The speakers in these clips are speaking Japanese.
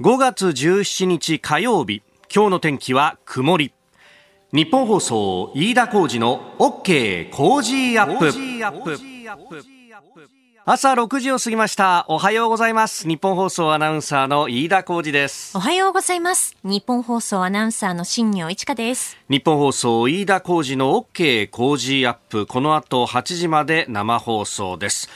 5月17日火曜日今日の天気は曇り。ニッポン放送飯田浩司の OK Cozy up。朝6時を過ぎました。おはようございます。ニッポン放送アナウンサーの飯田浩司です。おはようございます。ニッポン放送アナウンサーの新行市佳です。ニッポン放送飯田浩司の OK Cozy up。この後8時まで生放送です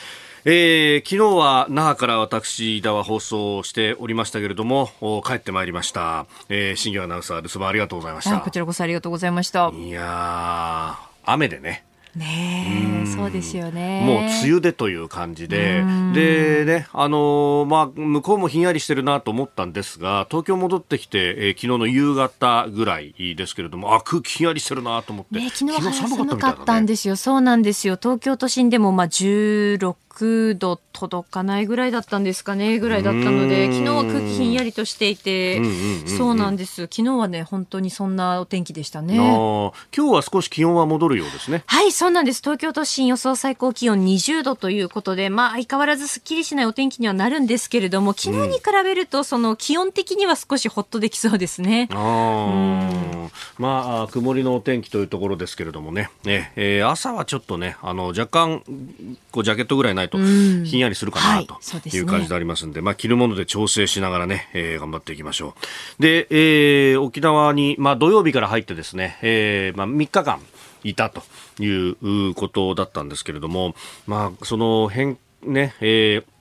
えー、昨日は那覇から私、田は放送しておりましたけれども、帰ってまいりました。えー、新業アナウンサーです。ありがとうございました。こちらこそありがとうございました。いや雨でね、ねそうですよね。もう梅雨でという感じで、でね、あのー、まあ、向こうもひんやりしてるなと思ったんですが、東京戻ってきて、えー、昨日の夕方ぐらいですけれども、あ、空気ひんやりしてるなと思って。ね、昨日は寒かったんですよ。そうなんですよ。東京都心でもまあ16 6度届かないぐらいだったんですかねぐらいだったので昨日は空気ひんやりとしていて、そうなんです。昨日はね本当にそんなお天気でしたね。今日は少し気温は戻るようですね。はいそうなんです。東京都心予想最高気温20度ということでまあ相変わらずすっきりしないお天気にはなるんですけれども昨日に比べるとその気温的には少しほっとできそうですね、あまあ曇りのお天気というところですけれどもね。ね、えー、朝はちょっとねあの若干こうジャケットぐらいないとひんやりするかなという感じでありますんで、まあ、着るもので調整しながらね、えー、頑張っていきましょう。で、えー、沖縄に、まあ、土曜日から入ってですね、えー、まあ、3日間いたということだったんですけれども、まあ、その辺、ね、えー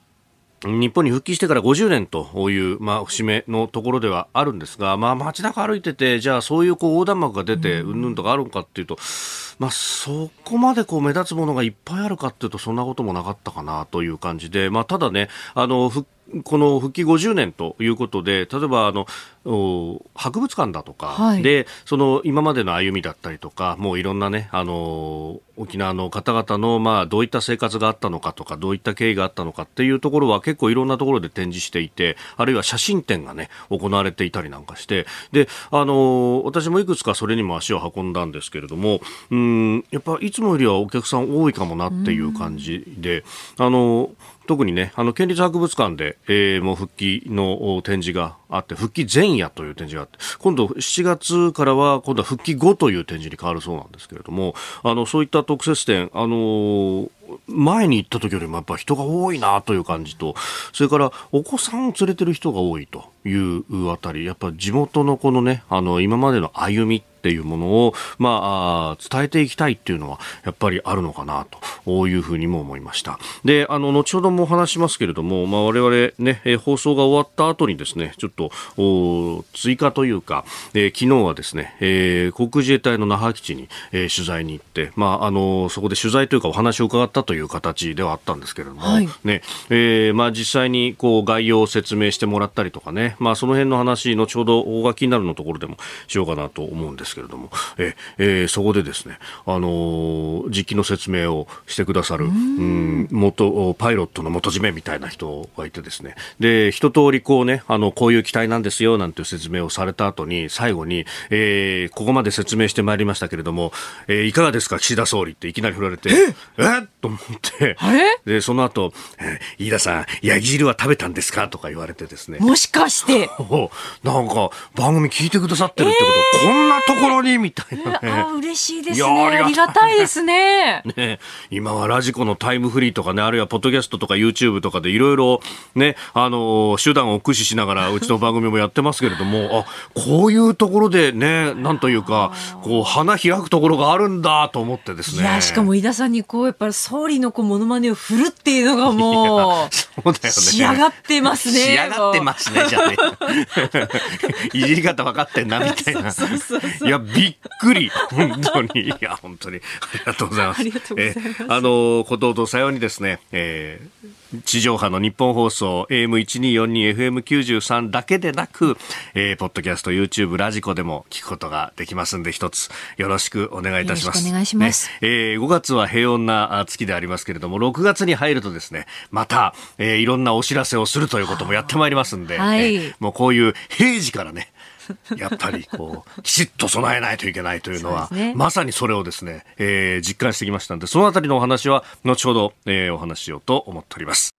日本に復帰してから50年という、まあ、節目のところではあるんですが、まあ、街中歩いてて、じゃあそういうこう横断幕が出て、うん。ぬんとかあるのかっていうと、まあ、そこまでこう目立つものがいっぱいあるかっていうと、そんなこともなかったかなという感じで、まあ、ただね、あの、復この復帰50年ということで、例えばあの博物館だとか、はい、でその今までの歩みだったりとか、もういろんなね、あの沖縄の方々のまあどういった生活があったのかとか、どういった経緯があったのかっていうところは結構いろんなところで展示していて、あるいは写真展がね行われていたりなんかして、であの私もいくつかそれにも足を運んだんですけれども、うんやっぱいつもよりはお客さん多いかもなっていう感じで、あの特にね、あの、県立博物館で、えー、もう復帰の展示があって、復帰前夜という展示があって、今度7月からは、今度は復帰後という展示に変わるそうなんですけれども、あの、そういった特設展、あのー前に行った時よりもやっぱ人が多いなという感じと、それからお子さんを連れてる人が多いというあたり、やっぱ地元のこのね、あの、今までの歩みっていうものを、まあ、伝えていきたいっていうのは、やっぱりあるのかな、というふうにも思いました。で、あの、後ほどもお話しますけれども、まあ、我々ね、放送が終わった後にですね、ちょっと、追加というか、えー、昨日はですね、えー、航空自衛隊の那覇基地に、えー、取材に行って、まあ、あの、そこで取材というかお話を伺ったという形ではあったんですけれども、はい、ね、えー、まあ、実際にこう、概要を説明してもらったりとかね、まあ、その辺の話、後ほど大垣になるのところでもしようかなと思うんですけれども、ええー、そこでですね、あのー、実機の説明をしてくださる、うん、元、パイロットの元締めみたいな人がいてですね、で、一通りこうね、あの、こういう機体なんですよ、なんていう説明をされた後に、最後に、えー、ここまで説明してまいりましたけれども、えー、いかがですか、岸田総理っていきなり振られて、ええと思って、で、その後、えー、飯田さん、ヤギ汁は食べたんですか？とか言われてですね。もしかして。なんか、番組聞いてくださってるってこと、こんなところに？みたいなね。あ嬉しいですね。ありがたいですね。ね今はラジコのタイムフリーとかね、あるいはポッドキャストとか YouTube とかでいろいろね、あの手段を駆使しながら うちの番組もやってますけれども、あ、こういうところでね、なんというか、こう花開くところがあるんだと思ってですね。いや、しかも井田さんにこう、やっぱり総理のこうモノマネを振るっていうのがもう、そうだよね。仕上がってますね。仕上がってますね、じゃあね。いじり方分かってんな、みたいな。そうそうそういや、びっくり。本当に。いや、本当に。ありがとうございます。ありがとうございます。えあの、こととさようにですね、えー地上波の日本放送 AM1242、FM93 だけでなく、えー、ポッドキャスト、YouTube、ラジコでも聞くことができますんで、一つよろしくお願いいたします。お願いします。ね、えー、5月は平穏な月でありますけれども、6月に入るとですね、また、えー、いろんなお知らせをするということもやってまいりますんで、はい、えー、もうこういう平時からね、やっぱりこう、きちっと備えないといけないというのは、ね、まさにそれをですね、えー、実感してきましたので、そのあたりのお話は、後ほど、えー、お話ししようと思っております。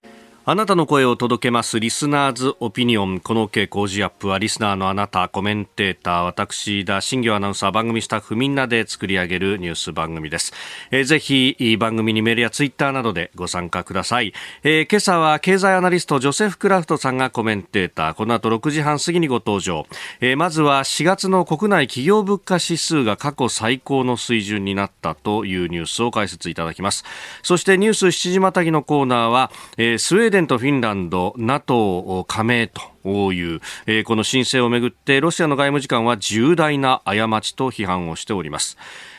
あなたの声を届けますリスナーズオピニオン。この OK 工事アップはリスナーのあなたコメンテーター私田新業アナウンサー番組スタッフみんなで作り上げるニュース番組です、えー、ぜひ番組にメールやツイッターなどでご参加ください、えー、今朝は経済アナリストジョセフ・クラフトさんがコメンテーター。この後6時半過ぎにご登場、えー、まずは4月の国内企業物価指数が過去最高の水準になったというニュースを解説いただきます。そしてニュース7時またぎのコーナーは、えー、スウェーデンデンとフィンランド、NATO 加盟という、えー、この申請をめぐってロシアの外務次官は重大な過ちと批判をしております。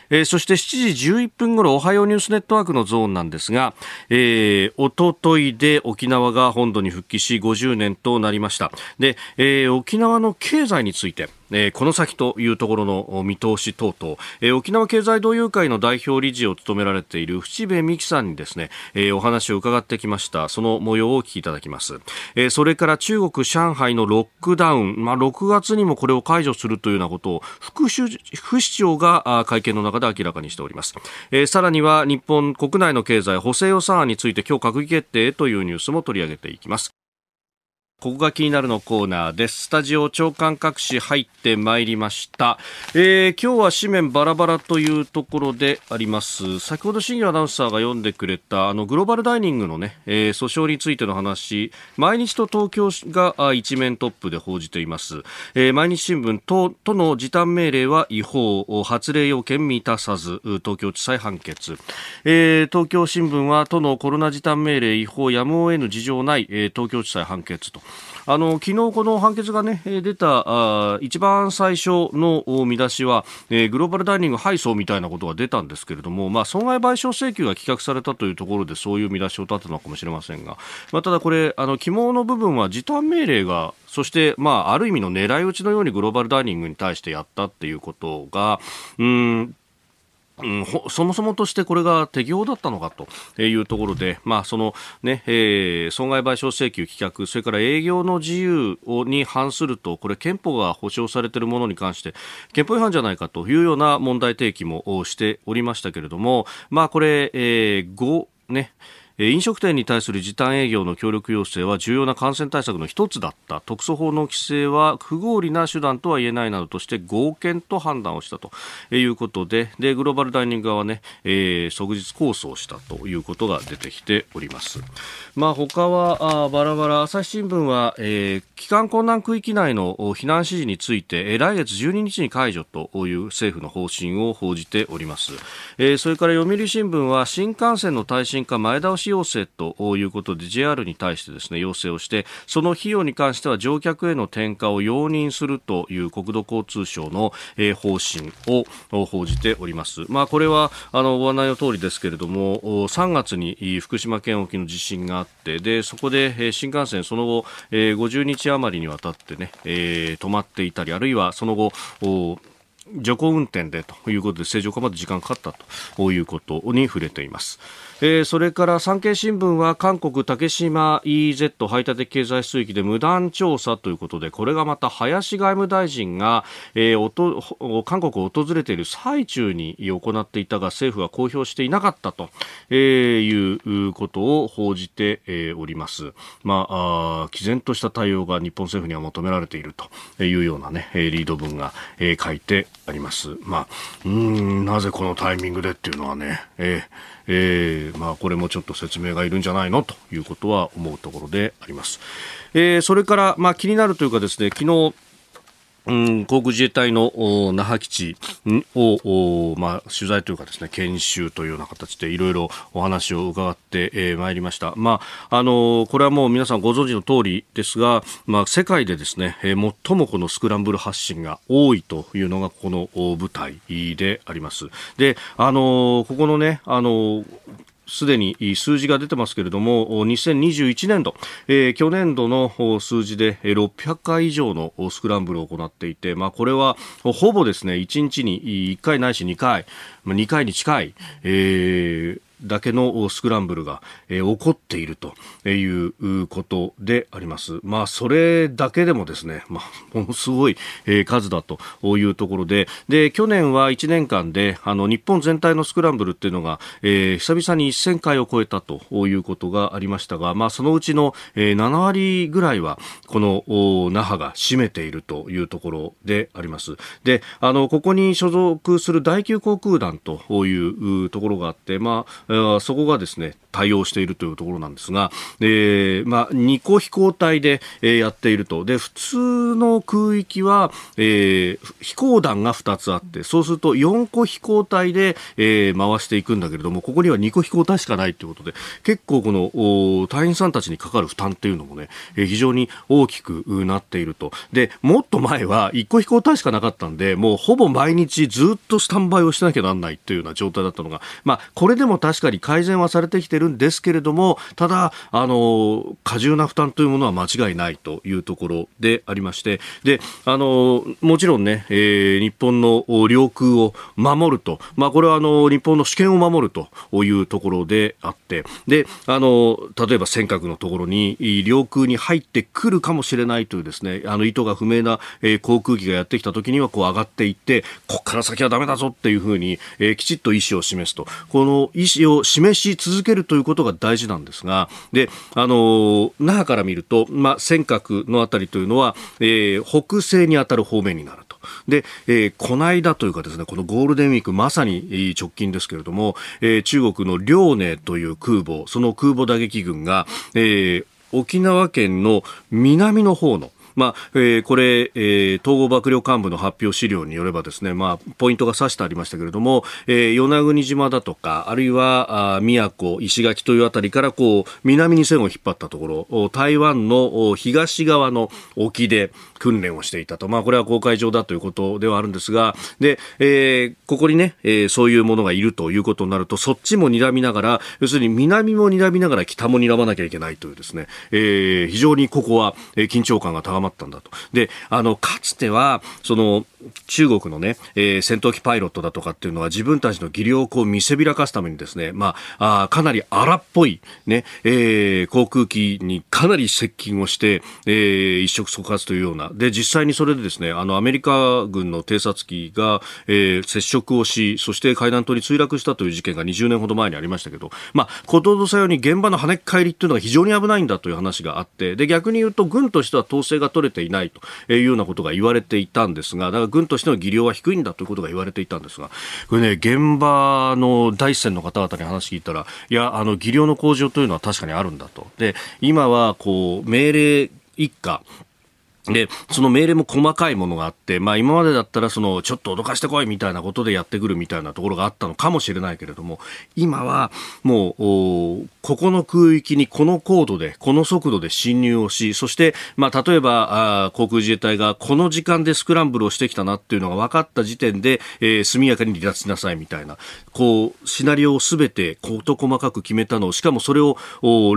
えー、そして7時11分ごろ、おはようニュースネットワークのゾーンなんですが、えー、おとといで沖縄が本土に復帰し50年となりました。で、えー、沖縄の経済について、えー、この先というところの見通し等々、えー、沖縄経済同友会の代表理事を務められている淵部美希さんにですね、えー、お話を伺ってきました。その模様をお聞きいただきます、えー、それから中国上海のロックダウン、まあ、6月にもこれを解除するというようなことを副副市長が会見の中で明らかにしております、えー、さらには日本国内の経済補正予算案について今日閣議決定というニュースも取り上げていきます。ここが気になるのコーナーです。スタジオ長官各紙入ってまいりました。えー、今日は紙面バラバラというところであります。先ほど新業アナウンサーが読んでくれたあのグローバルダイニングのね、えー、訴訟についての話、毎日と東京が一面トップで報じています。えー、毎日新聞都都の時短命令は違法、発令要件満たさず、東京地裁判決。えー、東京新聞は都のコロナ時短命令違法やむを得ぬ事情ない、えー、東京地裁判決と。あの昨日この判決が、ね、出たあ一番最初の見出しは、えー、グローバルダイニング配送みたいなことが出たんですけれども、まあ、損害賠償請求が棄却されたというところでそういう見出しを立てたのかもしれませんが、まあ、ただこれあの肝の部分は時短命令がそして、まあ、ある意味の狙い撃ちのようにグローバルダイニングに対してやったっていうことがうんうん、そもそもとしてこれが適用だったのかというところで、まあそのねえー、損害賠償請求棄却、それから営業の自由をに反すると、これ憲法が保障されているものに関して憲法違反じゃないかというような問題提起もしておりましたけれども、まあこれ、えー、5ね、飲食店に対する時短営業の協力要請は重要な感染対策の一つだった。特措法の規制は不合理な手段とは言えないなどとして合憲と判断をしたということででグローバルダイニング側はね、えー、即日控訴をしたということが出てきております。まあ、他はあバラバラ。朝日新聞は、えー、帰還困難区域内の避難指示について、えー、来月12日に解除という政府の方針を報じております、えー、それから読売新聞は新幹線の耐震化前倒し要請ということで JR に対してですね要請をしてその費用に関しては乗客への転嫁を容認するという国土交通省の、方針を報じております。まあ、これはあのご案内の通りですけれども3月に福島県沖の地震があってでそこで新幹線その後、50日余りにわたってね、え、止まっていたりあるいはその後徐行運転でということで正常化まで時間かかったということに触れています。えー、それから産経新聞は韓国竹島 EZ 排他的経済水域で無断調査ということでこれがまた林外務大臣が、えー、おと韓国を訪れている最中に行っていたが政府は公表していなかったと、えー、いうことを報じて、えー、おります。まああ、毅然とした対応が日本政府には求められているというようなね、リード文が、えー、書いてあります。まあ、うんなぜこのタイミングでっていうのはね、えーえー、まあ、これもちょっと説明がいるんじゃないの？ということは思うところであります。えー、それから、まあ、気になるというかですね、昨日、うん、航空自衛隊の那覇基地を、まあ、取材というかですね研修というような形でいろいろお話を伺ってま、えー、りました、まああのこれはもう皆さんご存知の通りですが、まあ、世界でですね、えー、最もこのスクランブル発信が多いというのがこの舞台であります。であのここのねあのすでに数字が出てますけれども2021年度、えー、去年度の数字で600回以上のスクランブルを行っていて、まあ、これはほぼですね1日に1回ないし2回、2回に近い、えーだけのスクランブルが、えー、起こっているということであります。まあ、それだけでもですね、まあ、ものすごい、えー、数だというところで、で、去年は1年間で、あの、日本全体のスクランブルっていうのが、えー、久々に1000回を超えたということがありましたが、まあ、そのうちの、えー、7割ぐらいは、この那覇が占めているというところであります。で、あの、ここに所属する第9航空団というところがあって、まあ、そこがですね、対応しているというところなんですが、えー、まあ、2個飛行隊で、えー、やっていると。で、普通の空域は、えー、飛行団が2つあって、そうすると4個飛行隊で、えー、回していくんだけれども、ここには2個飛行隊しかないということで、結構この、隊員さんたちにかかる負担っていうのもね、えー、非常に大きくなっていると。で、もっと前は1個飛行隊しかなかったんで、もうほぼ毎日ずっとスタンバイをしなきゃなんないというような状態だったのが、まあ、これでも確かに改善はされてきてるんですけれども、ただ、あの、過重な負担というものは間違いないというところでありまして、で、あの、もちろんね、えー、日本の領空を守ると、まあ、これはあの、日本の主権を守るというところであって、で、あの、例えば尖閣のところに、領空に入ってくるかもしれないというですね、あの、意図が不明な、えー、航空機がやってきた時には、こう上がっていって、ここから先はダメだぞっていうふうに、えー、きちっと意思を示すと。この意思を示し続けるということが大事なんですが、で、あの、那覇から見ると、まあ、尖閣のあたりというのは、えー、北西に当たる方面になると。で、えー、この間というかですね、このゴールデンウィークまさに直近ですけれども、えー、中国の遼寧という空母、その空母打撃群が、えー、沖縄県の南の方の、まあえー、これ、えー、統合幕僚幹部の発表資料によればですね、まあ、ポイントが指してありましたけれども、えー、与那国島だとか、あるいはあ宮古、石垣というあたりからこう南に線を引っ張ったところ、台湾の東側の沖で訓練をしていたと、まあ、これは公海上だということではあるんですが、でえー、ここにね、えー、そういうものがいるということになると、そっちも睨みながら、要するに南も睨みながら北も睨まなきゃいけないというですね、えー、非常にここは緊張感が高まったんだと。で、あの、かつては、その、中国のね、えー、戦闘機パイロットだとかっていうのは自分たちの技量をこう見せびらかすためにですね、まあ、あかなり荒っぽいね、えー、航空機にかなり接近をして、えー、一触即発というような、で、実際にそれでですね、あの、アメリカ軍の偵察機が、えー、接触をし、そして海南島に墜落したという事件が20年ほど前にありましたけど、まあ、ことどさように現場の跳ね返りっていうのが非常に危ないんだという話があって、で、逆に言うと軍としては統制が取れていないというようなことが言われていたんですが、だから軍としての技量は低いんだということが言われていたんですが、これね、現場の第一線の方々に話聞いたら、いや、あの、技量の向上というのは確かにあるんだと。で、今は、こう、命令一家、で、その命令も細かいものがあって、まあ今までだったらそのちょっと脅かしてこいみたいなことでやってくるみたいなところがあったのかもしれないけれども、今はもう、ここの空域にこの高度で、この速度で侵入をし、そして、まあ例えば、あ航空自衛隊がこの時間でスクランブルをしてきたなっていうのが分かった時点で、えー、速やかに離脱しなさいみたいな、こう、シナリオをすべて事細かく決めたのを、しかもそれを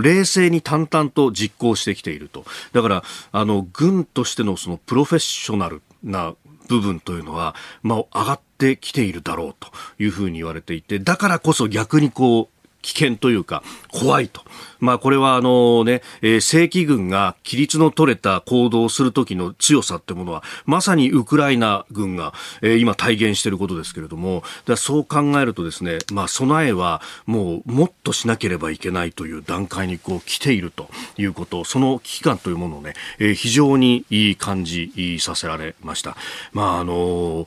冷静に淡々と実行してきていると。だから、あの、軍ととしてのそのプロフェッショナルな部分というのは、まあ、上がってきているだろうというふうに言われていて、だからこそ逆にこう、危険というか怖いと。まあこれはあのね、えー、正規軍が規律の取れた行動をする時の強さってものはまさにウクライナ軍が、えー、今体現していることですけれども、だそう考えるとですね、まあ備えはもうもっとしなければいけないという段階にこう来ているということ、その危機感というものをね、えー、非常にいい感じさせられました。まああの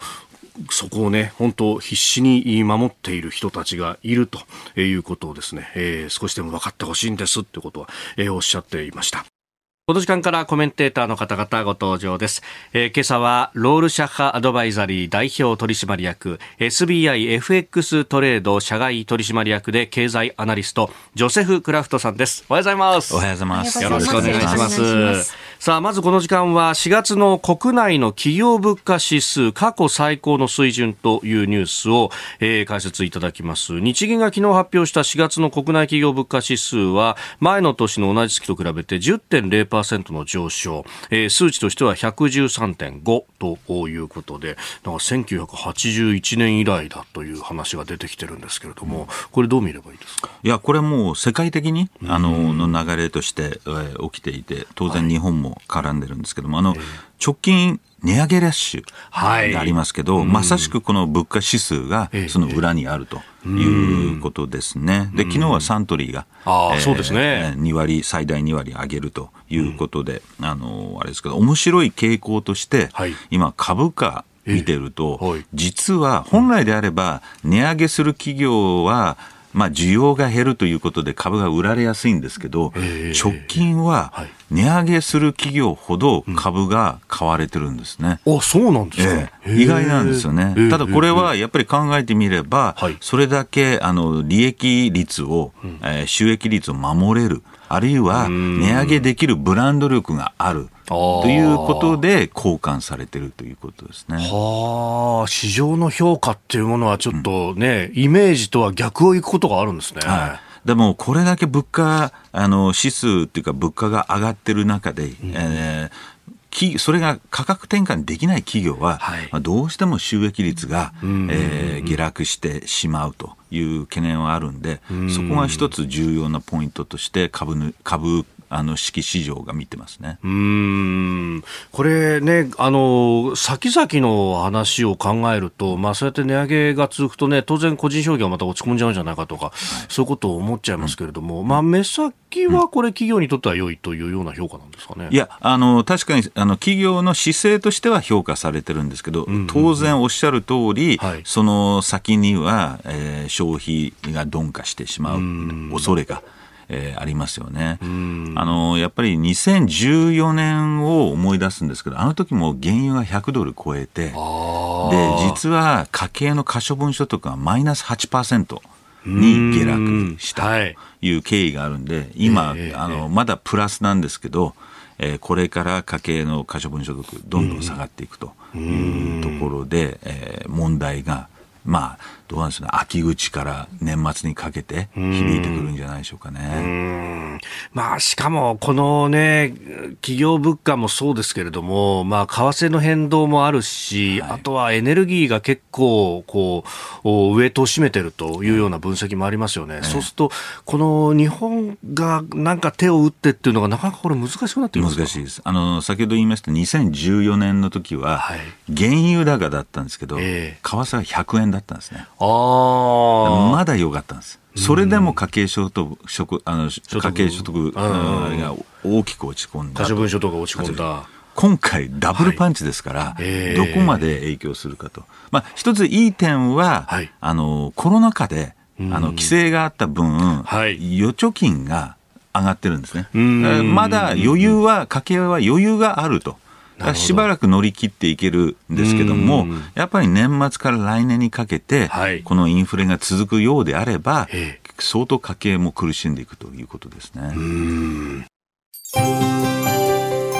そこをね、本当必死に守っている人たちがいるということをですね、えー、少しでも分かってほしいんですってことは、えー、おっしゃっていました。この時間からコメンテーターの方々ご登場です。えー、今朝はロールシャッハアドバイザリー代表取締役 SBIFX トレード社外取締役で経済アナリストジョセフ・クラフトさんです。おはようございます。おはようございます。よろしくお願いします。さあ、まずこの時間は4月の国内の企業物価指数過去最高の水準というニュースを、えー、解説いただきます。日銀が昨日発表した4月の国内企業物価指数は前の年の同じ月と比べて10.0%の上昇、えー、数値としては113.5ということで、なんか1981年以来だという話が出てきてるんですけれども、これどう見ればいいですか？いや、これもう世界的に、あの、の流れとして、えー、起きていて、当然日本も絡んでるんですけども、あの、直近、値上げラッシュがありますけど、はい、まさしくこの物価指数がその裏にあるということですね。で、昨日はサントリーが、あえー、そうですね。2割、最大2割上げるということで、あの、あれですけど、面白い傾向として、はい、今株価見てると、はい、実は本来であれば値上げする企業は、まあ、需要が減るということで株が売られやすいんですけど、直近は値上げする企業ほど株が買われてるんですね。あ、そうなんですか、えー、意外なんですよね。ただこれはやっぱり考えてみれば、それだけあの利益率を、えー、収益率を守れる。あるいは値上げできるブランド力がある。ということで交換されてるということですね。はあ、市場の評価っていうものはちょっとね、うん、イメージとは逆をいくことがあるんですね。はい。でもこれだけ物価あの指数っていうか物価が上がってる中で、うん、えー、それが価格転換できない企業は、はい、まあ、どうしても収益率が、えー、下落してしまうという懸念はあるんで、そこが一つ重要なポイントとして株株あの式市場が見てますね。うん。これね、あの先々の話を考えると、まあ、そうやって値上げが続くとね、当然、個人消費がまた落ち込んじゃうんじゃないかとか、はい、そういうことを思っちゃいますけれども、うん、まあ、目先はこれ、企業にとっては良いというような評価なんですかね？いや、あの確かにあの企業の姿勢としては評価されてるんですけど、うんうんうん、当然おっしゃる通り、はい、その先には、えー、消費が鈍化してしまう恐れが。えー、ありますよね。あのやっぱり2014年を思い出すんですけどあの時も原油が100ドル超えてで実は家計の可処分所得がマイナス8%。に下落したという経緯があるんで、今、あのまだプラスなんですけど、えー、これから家計の可処分所得どんどん下がっていくというところで、えー、問題がまあ、どうなんですか、秋口から年末にかけて響いてくるんじゃないでしょうかね。まあ、しかも、このね、企業物価もそうですけれども、まあ、為替の変動もあるし、はい、あとはエネルギーが結構、こう、ウエイトを占めてるというような分析もありますよね。そうすると、この日本がなんか手を打ってっていうのが、なかなかこれ難しくなってきます難しいです。あの、先ほど言いました2014年の時は、原油高だったんですけど、えー、為替は100円だったんですね。あまだ良かったんです。それでも家計所得、あの家計所得が大きく落ち込んだ。可処分所得が落ち込んだ。今回ダブルパンチですから、はいえー、どこまで影響するかと。まあ、一ついい点は、はい、あの、コロナ禍で、あの、規制があった分、はい、預貯金が上がってるんですね。まだ余裕は、家計は余裕があると。しばらく乗り切っていけるんですけども、やっぱり年末から来年にかけて、このインフレが続くようであれば、相当家計も苦しんでいくということですね。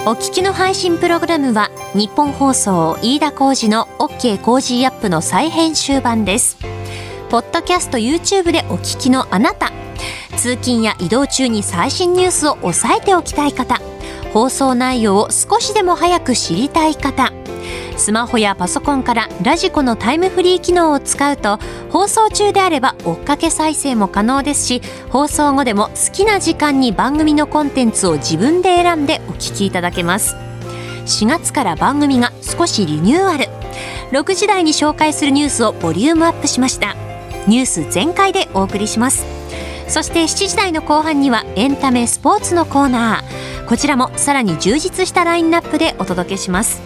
お聞きの配信プログラムは日本放送飯田浩司の OK コージーアップの再編集版です。ポッドキャスト YouTube でお聞きのあなた、通勤や移動中に最新ニュースを押さえておきたい方。放送内容を少しでも早く知りたい方。スマホやパソコンからラジコのタイムフリー機能を使うと放送中であれば追っかけ再生も可能ですし放送後でも好きな時間に番組のコンテンツを自分で選んでお聞きいただけます。4月から番組が少しリニューアル。6時台に紹介するニュースをボリュームアップしました。ニュース全開でお送りします。そして7時台の後半にはエンタメスポーツのコーナー。こちらもさらに充実したラインナップでお届けします。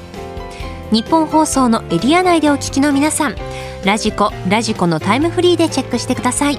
日本放送のエリア内でお聞きの皆さんラジコラジコのタイムフリーでチェックしてください。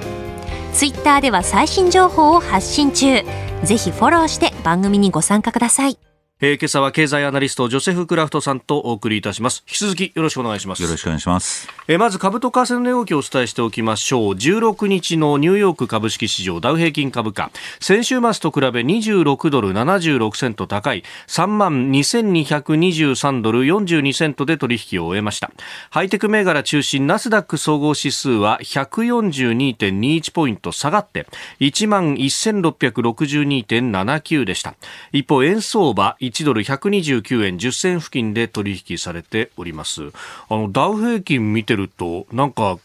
ツイッターでは最新情報を発信中。ぜひフォローして番組にご参加ください。えー、今朝は経済アナリストジョセフ・クラフトさんとお送りいたします。引き続きよろしくお願いします。よろしくお願いします。えー、まず株と為替の値動きをお伝えしておきましょう。16日のニューヨーク株式市場ダウ平均株価。先週末と比べ26ドル76セント高い。3万2223ドル42セントで取引を終えました。ハイテク銘柄中心ナスダック総合指数は142.21ポイント下がって1万1662.79でした。一方円相場1ドル129円10銭付近で取引されております。あのダウ平均見てるとなんか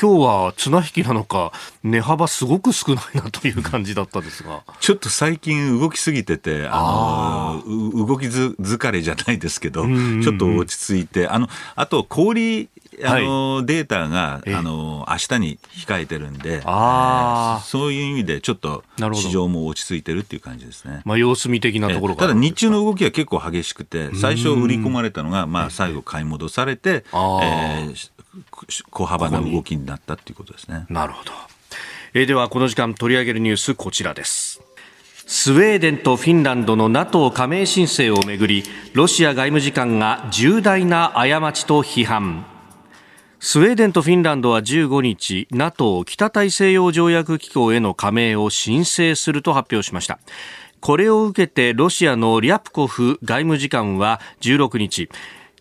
今日は綱引きなのか値幅すごく少ないなという感じだったですが。ちょっと最近動きすぎててあの動き疲れじゃないですけど、ちょっと落ち着いてあのあと小売あの、はい、データが、あの、明日に控えてるんで、あえー、そういう意味でちょっと市場も落ち着いてるっていう感じですね。まあ、様子見的なところただ日中の動きは結構激しくて、最初売り込まれたのが、まあ、最後買い戻されて、えー、小幅な動きになったっていうことですね。なるほど。えー、では、この時間取り上げるニュース、こちらです。スウェーデンとフィンランドの NATO 加盟申請をめぐりロシア外務次官が重大な過ちと批判スウェーデンとフィンランドは15日 NATO 北大西洋条約機構への加盟を申請すると発表しましたこれを受けてロシアのリャプコフ外務次官は16日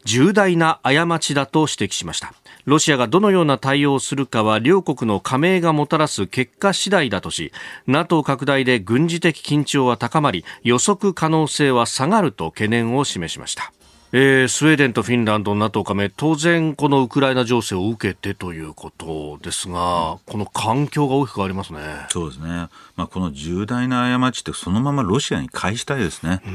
重大な過ちだと指摘しましたロシアがどのような対応をするかは両国の加盟がもたらす結果次第だとし NATO 拡大で軍事的緊張は高まり予測可能性は下がると懸念を示しました。えー、スウェーデンとフィンランドの NATO 加盟、当然このウクライナ情勢を受けてということですが、この環境が大きく変わりますね。そうですね。まあ、この重大な過ちってそのままロシアに返したいですね。あ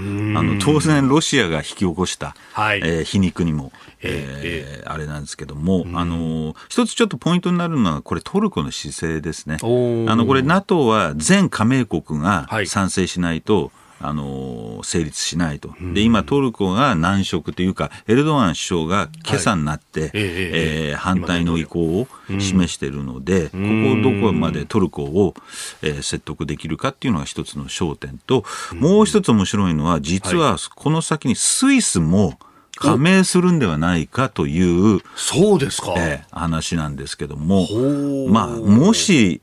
の当然ロシアが引き起こした、はい、えー、皮肉にも、えー、えー、あれなんですけども、あの一つちょっとポイントになるのはこれトルコの姿勢ですね。あのこれ NATO は全加盟国が賛成しないと、はいあの成立しないと、で今、トルコが難色というか、エルドアン首相が今朝になって、はい、えー、反対の意向を示しているので、ここをどこまでトルコを、えー、説得できるかっていうのが一つの焦点と、もう一つ面白いのは、実はこの先にスイスも、加盟するんではないかというそうですか、えー、話なんですけども、まあ、もし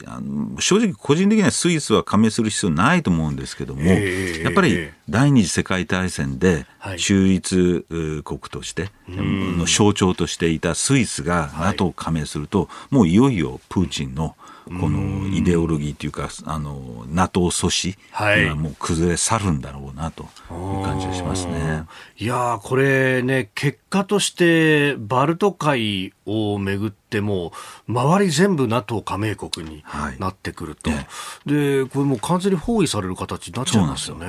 正直個人的にはスイスは加盟する必要ないと思うんですけども、やっぱり第二次世界大戦で中立国として、の象徴としていたスイスが NATO 加盟すると、もういよいよプーチンのこのイデオロギーというか、あの NATO 阻止がもう崩れ去るんだろうなという感じがしますね。いやこれね、結果としてバルト海をめぐっても、周り全部 NATO 加盟国になってくると、はいね、でこれもう完全に包囲される形になっちゃいますよ。ね。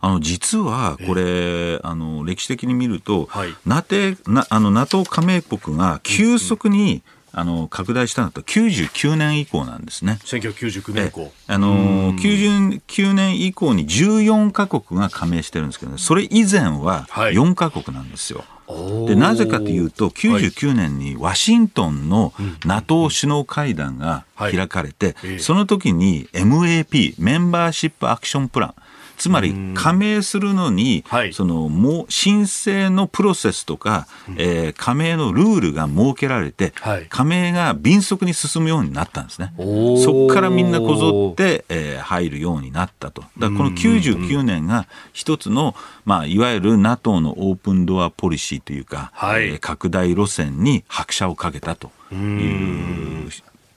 あの実はこれ、あの歴史的に見ると、はい、NATO, なあの NATO 加盟国が急速に、うんあの拡大したのと99年以降なんですね。1999年以降。あの99年以降に14か国が加盟してるんですけど、ね、それ以前は4か国なんですよ。はい、でなぜかというと99年にワシントンの NATO 首脳会談が開かれて、その時に MAP メンバーシップアクションプランつまり加盟するのに、そのもう申請のプロセスとか、えー、加盟のルールが設けられて、加盟が迅速に進むようになったんですね。そこからみんなこぞって、えー、入るようになったと。だこの99年が一つの、まあ、いわゆる NATO のオープンドアポリシーというか、はい、えー、拡大路線に拍車をかけたという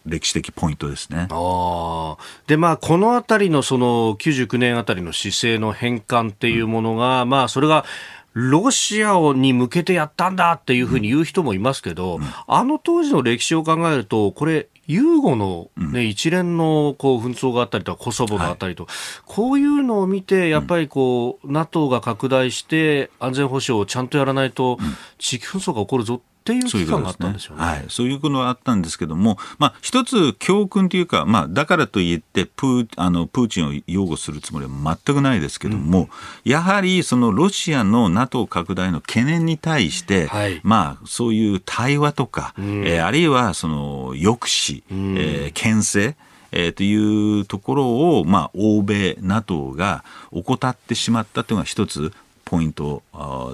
歴史的ポイントですね。あでまあこのあたりのその99年あたりの姿勢の変換っていうものが、うん、まあそれがロシアに向けてやったんだっていうふうに言う人もいますけど、うん、あの当時の歴史を考えるとこれユーゴのね、うん、一連のこう紛争があったりとか、コソボがあったりと、はい、こういうのを見て、やっぱりこう、うん、NATO が拡大して、安全保障をちゃんとやらないと、地域紛争が起こるぞっていう期間があったんですよね。はい、そういうことはあったんですけども、まあ、一つ教訓というか、まあ、だからといってプーあのプーチンを擁護するつもりは全くないですけども、うん、やはりそのロシアの NATO 拡大の懸念に対して、はい、まあ、そういう対話とか、うん、えー、あるいはその抑止、うん、えー、牽制、えー、というところを、まあ、欧米、NATO が怠ってしまったというのが一つポイント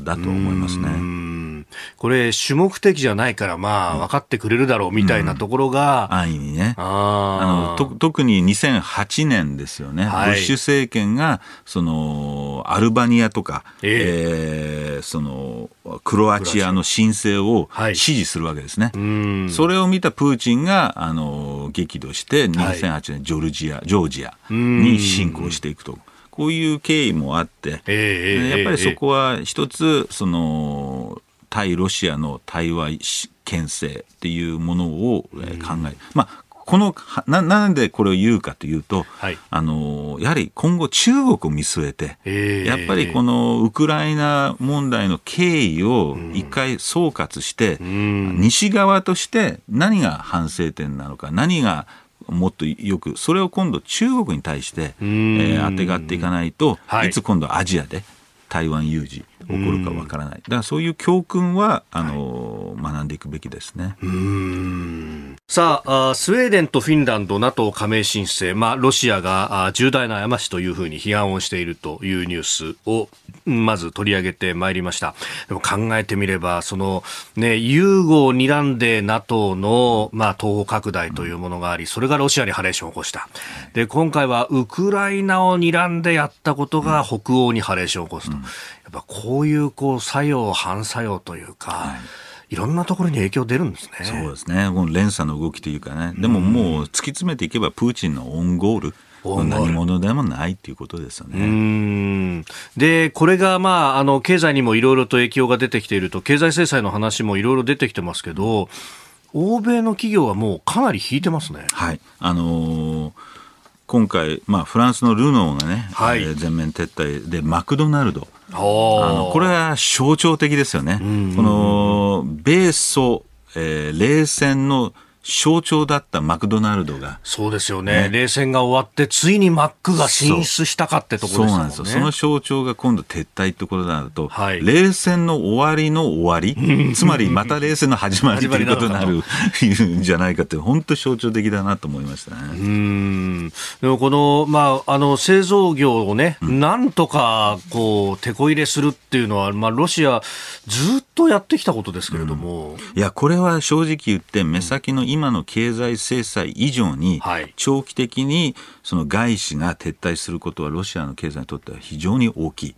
だと思いますね。これ、主目的じゃないから、まあ、分かってくれるだろうみたいなところが。うん、安易にね。あの特に2008年ですよね。はい、ブッシュ政権が、その、アルバニアとか、えー、えー、その、クロアチアの申請を支持するわけですね。はい、それを見たプーチンが、あの、激怒して、2008年、ジョルジア、ジョージアに侵攻していくと。こういう経緯もあって、えー、やっぱりそこは一つ、その、対ロシアの対話牽制っていうものを考え、まあ、このななんでこれを言うかというと、はい、あのやはり今後、中国を見据えて、えー、やっぱりこのウクライナ問題の経緯を一回総括して、うん、西側として何が反省点なのか、何がもっとよく、それを今度中国に対して、えー、当てがっていかないと、はい、いつ今度アジアで台湾有事起こるかわからない。だからそういう教訓は、あの、はい、学んでいくべきですね。さあスウェーデンとフィンランド NATO 加盟申請、まあ、ロシアが重大な過ちというふうに批判をしているというニュースをまず取り上げてまいりました。でも考えてみれば、その、ね、融合を睨んで NATO の、まあ、東方拡大というものがあり、それがロシアにハレーションを起こした。で、今回はウクライナを睨んでやったことが北欧にハレーションを起こすと。やっぱこういう、こう、作用、反作用というか、はいいろんなところに影響出るんですね。そうですね。この連鎖の動きというかね。でももう突き詰めていけばプーチンのオンゴール。何者でもないということですよね。で、これが、まあ、あの経済にもいろいろと影響が出てきていると、経済制裁の話もいろいろ出てきてますけど、欧米の企業はもうかなり引いてますね。はい。あのー今回、まあ、フランスのルノーがね、はい、えー、全面撤退でマクドナルド。あのこれは象徴的ですよね。この米ソ、えー、冷戦の象徴だったマクドナルドが。そうですよね。ね冷戦が終わって、ついにマックが進出したかってところですよね。そうなんですよ。その象徴が今度撤退ってことになると、はい、冷戦の終わりの終わり、つまりまた冷戦の始まりということになるんじゃないかって、本当象徴的だなと思いましたね。うんでもこの、まあ、あの、製造業をね、うん、なんとか、こう、手こ入れするっていうのは、まあ、ロシア、ずっとやってきたことですけれども。うん、いや、これは正直言って、目先の今の経済制裁以上に、長期的にその外資が撤退することはロシアの経済にとっては非常に大きい。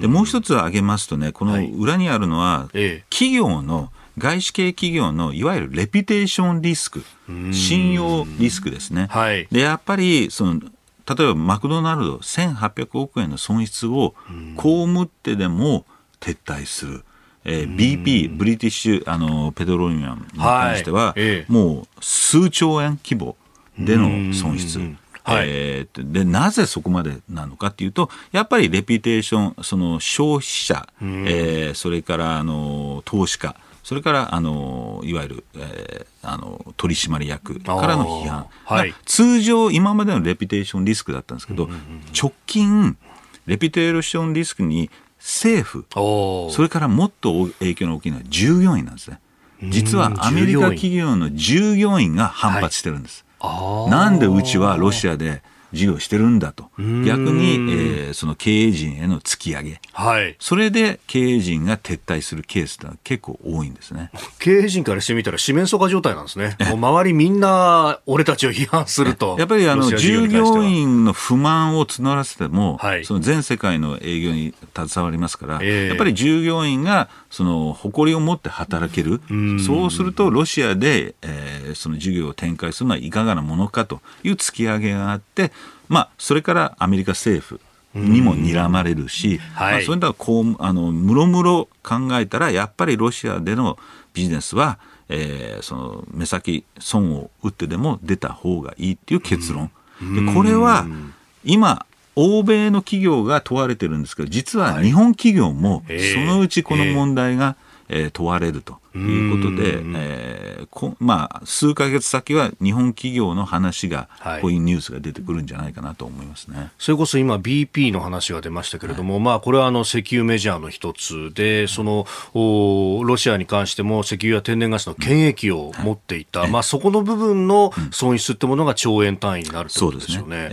でもう一つ挙げますとね、この裏にあるのは、企業の外資系企業のいわゆるレピュテーションリスク、信用リスクですね。はい、でやっぱりその例えばマクドナルド1800億円の損失を被ってでも撤退する。えー、BP、ブリティッシュあのペトロリアムに関しては、はい、もう数兆円規模での損失。はい、えー、でなぜそこまでなのかというとやっぱりレピュテーションその消費者、えー、それからあの投資家それからあのいわゆる、えー、あの取締役からの批判、はい、通常今までのレピュテーションリスクだったんですけど、直近レピュテーションリスクに政府、それからもっと影響の大きいのは従業員なんですね。実はアメリカ企業の従業員が反発してるんです。はい、なんでうちはロシアで事業してるんだと。逆に、えー、その経営陣への突き上げ。はい。それで経営陣が撤退するケースが結構多いんですね。経営陣からしてみたら四面楚歌状態なんですね。もう周りみんな俺たちを批判すると。やっぱりあの、従業員の不満を募らせても、はい、その全世界の営業に携わりますから、えー、やっぱり従業員がその誇りを持って働ける。そうするとロシアで、えー、その事業を展開するのはいかがなものかという突き上げがあって、まあ、それからアメリカ政府にも睨まれるし、はい。まあ、そういったこうあのむろむろ考えたらやっぱりロシアでのビジネスは、えー、その目先損を打ってでも出た方がいいっていう結論。でこれは今欧米の企業が問われてるんですけど実は日本企業もそのうちこの問題が、えー、問われると。いうことで、えーこまあ、数か月先は日本企業の話が、こういうニュースが出てくるんじゃないかなと思いますね、それこそ今、BP の話が出ましたけれども、はい、まあ、これはあの石油メジャーの一つで、そのおロシアに関しても石油や天然ガスの権益を持っていた、はい、まあ、そこの部分の損失ってものが兆円単位になるということですよね。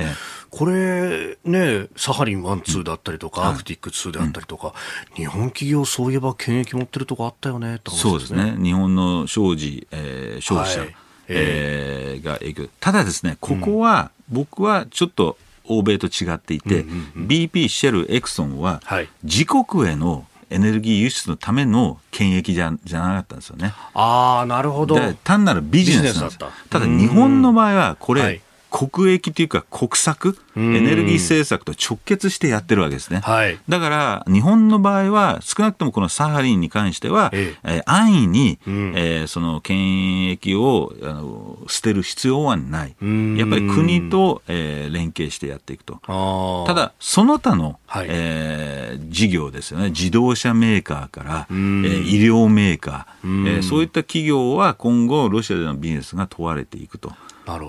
これね、サハリン1、2だったりとか、うん、アークティック2であったりとか、うん、日本企業そういえば権益持ってるとこあったよね、そうですね。日本の商事、えー、商社、はい、えー、が影響。ただですね、ここは、僕はちょっと欧米と違っていて、うんうんうん、BP、シェル、エクソンは、自国へのエネルギー輸出のための権益じゃじゃなかったんですよね。ああ、なるほど。単なるビジネスなんです。ただ日本の場合はこれ、はい国益というか国策、エネルギー政策と直結してやってるわけですね。はい、だから、日本の場合は、少なくともこのサハリンに関しては、ええー、安易に、うん、えー、その権益をあの捨てる必要はない。やっぱり国と、えー、連携してやっていくと。ただ、その他の、はい、えー、事業ですよね。自動車メーカーから、えー、医療メーカー、えー、そういった企業は今後、ロシアでのビジネスが問われていくと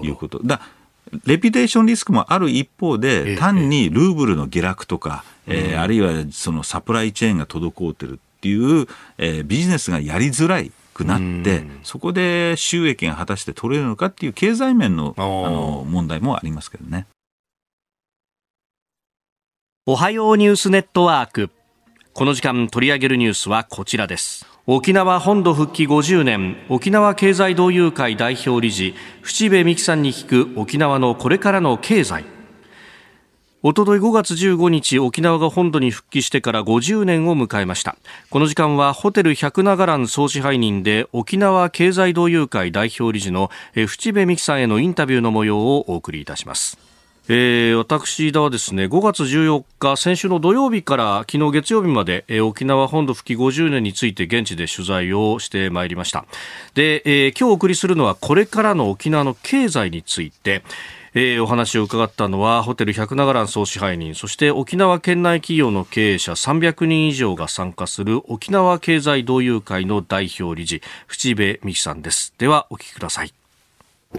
いうこと。だレピュテーションリスクもある一方で、単にルーブルの下落とか、えー、あるいはそのサプライチェーンが滞ってるっていう、えー、ビジネスがやりづらい。くなって、そこで収益が果たして取れるのかっていう経済面のあの問題もありますけどね。おはようニュースネットワーク。この時間取り上げるニュースはこちらです。沖縄本土復帰50年沖縄経済同友会代表理事淵部美樹さんに聞く沖縄のこれからの経済。おととい5月15日沖縄が本土に復帰してから50年を迎えました。この時間はホテル百長蘭総支配人で沖縄経済同友会代表理事の淵部美樹さんへのインタビューの模様をお送りいたします。えー、私はですね5月14日先週の土曜日から昨日月曜日まで、えー、沖縄本土復帰50年について現地で取材をしてまいりました。で、えー、今日お送りするのはこれからの沖縄の経済についてえー、お話を伺ったのはホテル百長蘭総支配人そして沖縄県内企業の経営者300人以上が参加する沖縄経済同友会の代表理事淵部美樹さんです。ではお聞きください。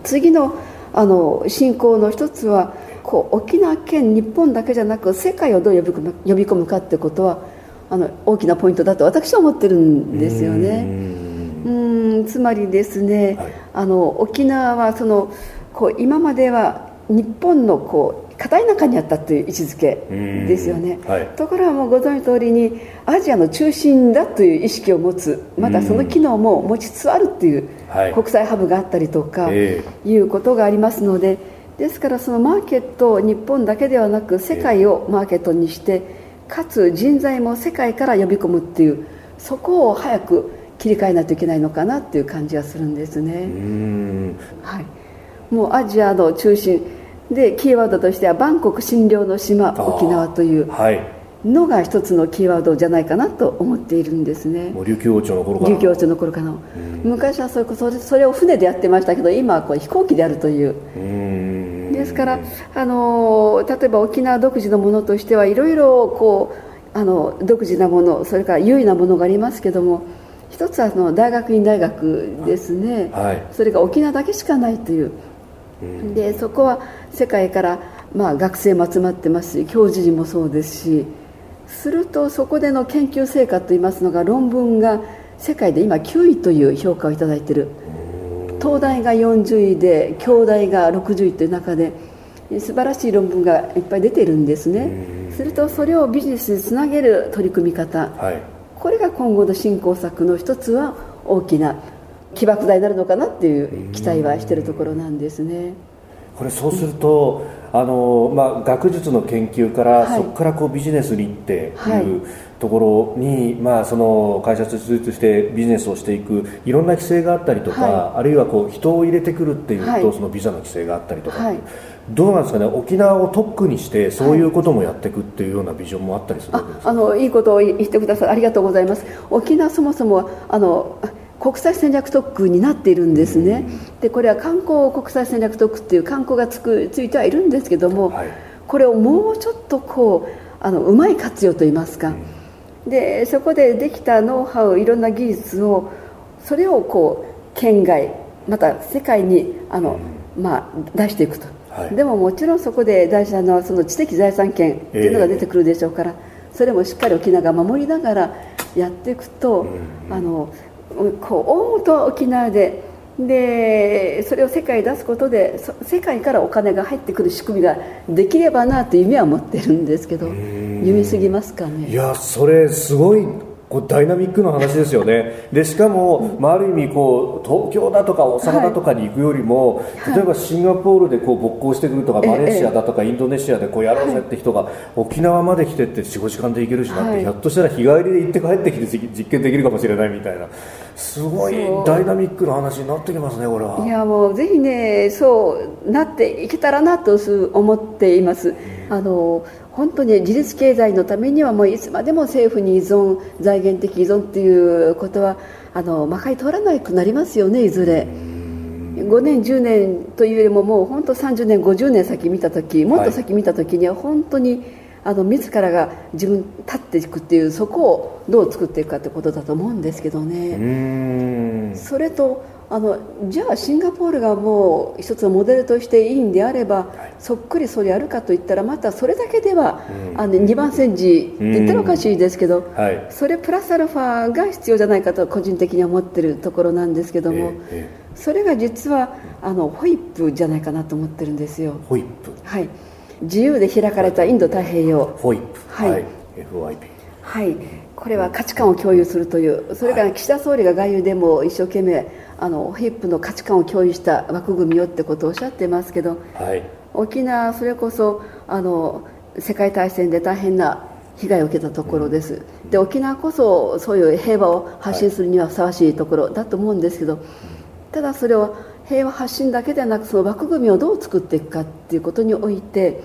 次のあの進行の一つはこう沖縄県日本だけじゃなく世界をどう呼び込む呼び込むかってことはあの大きなポイントだと私は思ってるんですよね。うん。つまりですね、はい、あの沖縄はそのこう今までは日本のこう片田舎にあったという位置づけですよね、はい、ところがもうご存知通りにアジアの中心だという意識を持つまたその機能も持ちつつあるという国際ハブがあったりとかいうことがありますので、ですからそのマーケットを日本だけではなく世界をマーケットにしてかつ人材も世界から呼び込むっていうそこを早く切り替えないといけないのかなっていう感じがするんですね。はい、もうアジアの中心でキーワードとしてはバンコク診療の島沖縄という、はい、のが一つのキーワードじゃないかなと思っているんですね。琉球王朝の頃から。琉球王朝の頃からの。昔はそれそれそれを船でやってましたけど今はこう飛行機であるというですからあの例えば沖縄独自のものとしてはいろいろこうあの独自なものそれから優位なものがありますけども一つはその大学院大学ですね、はい、それが沖縄だけしかないという。でそこは世界から、まあ、学生も集まってますし教授陣もそうですしするとそこでの研究成果といいますのが論文が世界で今9位という評価をいただいている東大が40位で京大が60位という中で素晴らしい論文がいっぱい出ているんですね。するとそれをビジネスにつなげる取り組み方、はい、これが今後の振興策の一つは大きな起爆剤になるのかなっていう期待はしているところなんですね。これそうすると、あのまあ、学術の研究から、はい、そこからこうビジネスにっていうところに、はい、まあ、その会社としてビジネスをしていくいろんな規制があったりとか、はい、あるいはこう人を入れてくるっていうと、そのビザの規制があったりとか、どうなんですかね？沖縄を特区にしてそういうこともやっていくっていうようなビジョンもあったりするわけですか、あのいいことを言ってください。ありがとうございます。沖縄そもそもあの国際戦略特区になっているんですね、でこれは観光国際戦略特区っていう観光がつくついてはいるんですけども、はい、これをもうちょっとこうあのうまい活用といいますか、うん、でそこでできたノウハウいろんな技術をそれをこう県外また世界にあの、うん、まあ、出していくと、はい、でももちろんそこで大事なのはその知的財産権っていうのが出てくるでしょうから、えー、それもしっかり沖縄が守りながらやっていくと、うん、あのこう大元沖縄ででそれを世界に出すことで世界からお金が入ってくる仕組みができればなという夢は持ってるんですけど夢すぎますかね？いやそれすごいこうダイナミックな話ですよね。でしかも、まあ、ある意味こう東京だとか大阪だとかに行くよりも、はい、例えばシンガポールでこう勃興してくるとか、マレーシアだとかインドネシアでこうやろうぜって人が、沖縄まで来てって45時間で行けるしなって、ひょっとしたら日帰りで行って帰ってきて実験できるかもしれないみたいなすごいダイナミックな話になってきますねこれは。いやもうぜひねそうなっていけたらなと思っています、あの本当に自立経済のためにはもういつまでも政府に依存財源的依存っていうことはあのまかり通らなくなりますよねいずれ。5年10年というよりももう本当30年50年先見た時もっと先見た時には本当に、あの自らが自分立っていくっていうそこをどう作っていくかってことだと思うんですけどね。それとあのじゃあシンガポールがもう一つのモデルとしていいんであれば、はい、そっくりそれやるかといったらまたそれだけでは、うん、あの2番煎じって言ったらおかしいですけど、はい、それプラスアルファが必要じゃないかと個人的には思ってるところなんですけども、えー、それが実はあのホイップじゃないかなと思ってるんですよ。ホイップ。はい自由で開かれたインド太平洋。ホイップはい、はい、FOIP はい。これは価値観を共有するという。それから岸田総理が外遊でも一生懸命あのヒップの価値観を共有した枠組みよってことをおっしゃってますけど、はい、沖縄それこそあの世界大戦で大変な被害を受けたところです、で沖縄こそそういう平和を発信するにはふさわしいところだと思うんですけど、ただそれを平和発信だけではなくその枠組みをどう作っていくかっていうことにおいて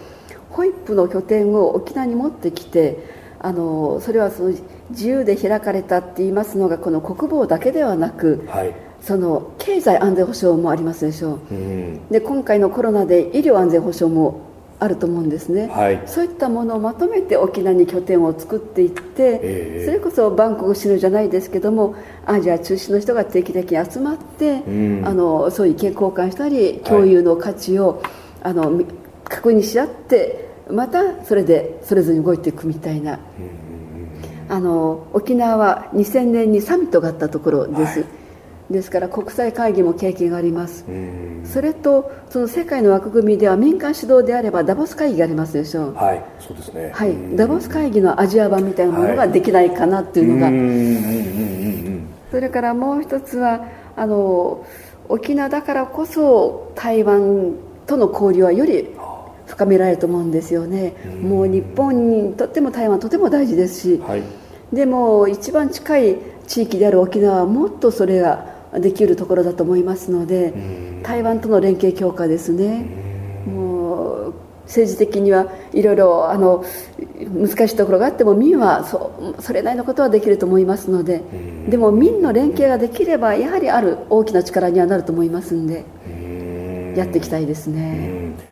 ホイップの拠点を沖縄に持ってきてあのそれはその自由で開かれたって言いますのがこの国防だけではなく、はい。その経済安全保障もありますでしょう、うん、で今回のコロナで医療安全保障もあると思うんですね、はい、そういったものをまとめて沖縄に拠点を作っていって、えー、それこそバンコク市のじゃないですけどもアジア中心の人が定期的に集まって、うん、あのそういう意見交換したり共有の価値を、はい、あの確認し合ってまたそれでそれぞれ動いていくみたいな、うん、あの沖縄は2000年にサミットがあったところです。はいですから国際会議も経験があります。それとその世界の枠組みでは民間主導であればダボス会議がありますでしょう。はいそうですね。はい。ダボス会議のアジア版みたいなものができないかなっていうのが、はい、それからもう一つはあの沖縄だからこそ台湾との交流はより深められると思うんですよね。もう日本にとっても台湾とても大事ですし、はい、でも一番近い地域である沖縄はもっとそれができるところだと思いますので台湾との連携強化ですね。もう政治的にはいろいろあの難しいところがあっても民はそそれなりのことはできると思いますのででも民の連携ができればやはりある大きな力にはなると思いますんでやっていきたいですね。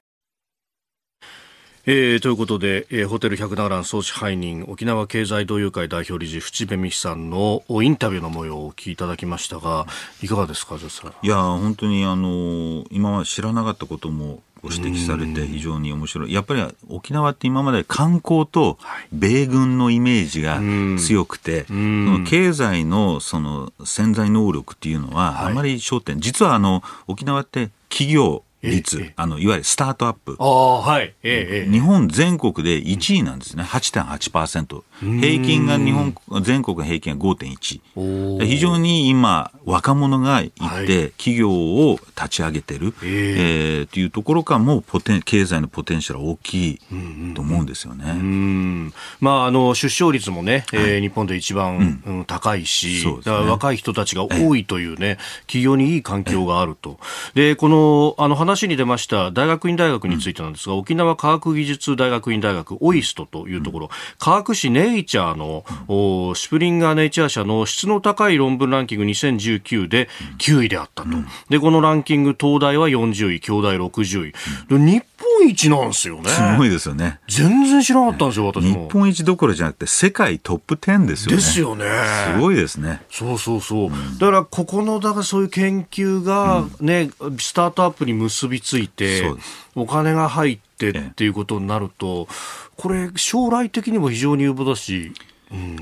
えー、ということで、えー、ホテル百奈蘭総支配人沖縄経済同友会代表理事淵部美さんのインタビューの模様をお聞きいただきましたがいかがですかいや本当にあの今は知らなかったこともご指摘されて非常に面白い。やっぱり沖縄って今まで観光と米軍のイメージが強くて、その経済のその潜在能力っていうのはあまり焦点、実はあの沖縄って企業率、あのいわゆるスタートアップ、はい、日本全国で1位なんですね、8.8%、平均が日本全国平均が5.1、非常に今、若者がいて、企業を立ち上げてる、えー、というところからもポテ経済のポテンシャル大きいと思うんですよね。まあ、あの出生率もね、えー、日本で一番、うん、高いし、ね、若い人たちが多いというね、企業にいい環境があると。でこのあの話に出ました大学院大学についてなんですが、沖縄科学技術大学院大学オイストというところ、科学誌ネイチャーの、シュプリンガーネイチャー社の質の高い論文ランキング2019で9位であったと。で、このランキング、東大は40位、京大60位。日本一なんですよね。すごいですよね。全然知らなかったんですよ、私も。日本一どころじゃなくて、世界トップ10ですよね。ですよね。すごいですね。そうそうそう。うん、だから、ここの、だからそういう研究がね、うん、スタートアップに結びついて、お金が入ってっていうことになると、これ、将来的にも非常に有望だし、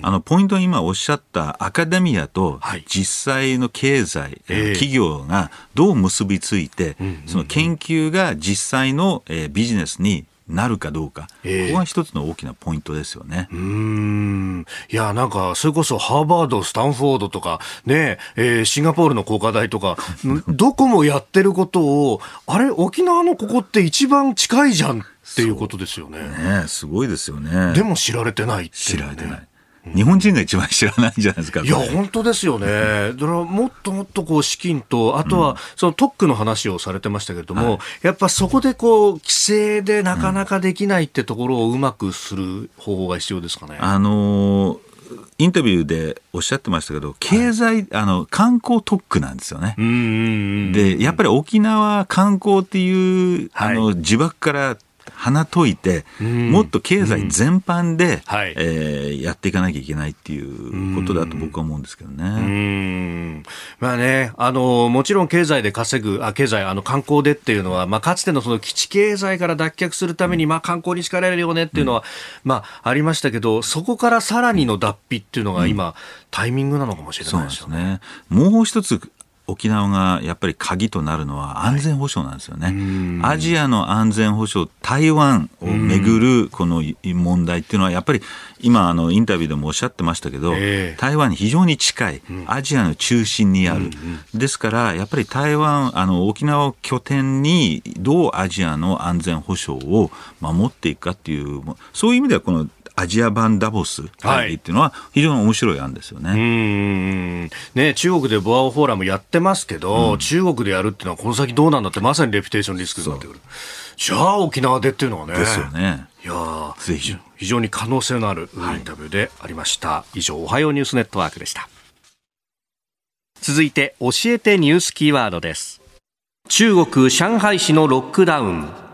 あのポイントは今おっしゃったアカデミアと実際の経済、はい、企業がどう結びついて、その研究が実際の、えー、ビジネスになるかどうか、えー、ここが一つの大きなポイントですよね。うんいや、なんか、それこそハーバード、スタンフォードとか、ね、えー、シンガポールの工科大とか、どこもやってることを、あれ、沖縄のここって一番近いじゃんっていうことですよね。ねすごいですよね。でも知られてない、ね、知られてない。日本人が一番知らないんじゃないですか。いや、本当ですよね。だからもっともっとこう資金と、あとはその特区の話をされてましたけれども、うん、やっぱそこでこう、規制でなかなかできないってところをうまくする方法が必要ですかね。あのーインタビューでおっしゃってましたけど、経済、はい、あの、観光特区なんですよね。で、やっぱり沖縄観光っていう、あの、呪縛から鼻解いて、もっと経済全般で、うん。はい、えー、やっていかなきゃいけないっていうことだと僕は思うんですけどね。まあね、あの、もちろん経済で稼ぐ、あ経済、あの観光でっていうのは、まあ、かつてのその基地経済から脱却するために、まあ、観光に力れるよねっていうのは、うん、まあ、ありましたけど、そこからさらにの脱皮っていうのが今、うん、タイミングなのかもしれないですよね。もう一つ沖縄がやっぱり鍵となるのは安全保障なんですよね。はい、アジアの安全保障、台湾をめぐるこの問題っていうのはやっぱり今あのインタビューでもおっしゃってましたけど、えー、台湾に非常に近い、アジアの中心にある。ですからやっぱり台湾、あの沖縄を拠点にどうアジアの安全保障を守っていくかっていう、そういう意味ではこのアジア版ダボス会議っていうのは非常に面白い案ですよね。はい、うんね中国でボアオフォーラムやってますけど、うん、中国でやるっていうのはこの先どうなんだってまさにレピュテーションリスクになってくる。じゃあ沖縄でっていうのはね。ですよね。いやぜひ非常に可能性のあるインタビューでありました。はい、以上おはようニュースネットワークでした。続いて教えてニュースキーワードです。中国上海市のロックダウン。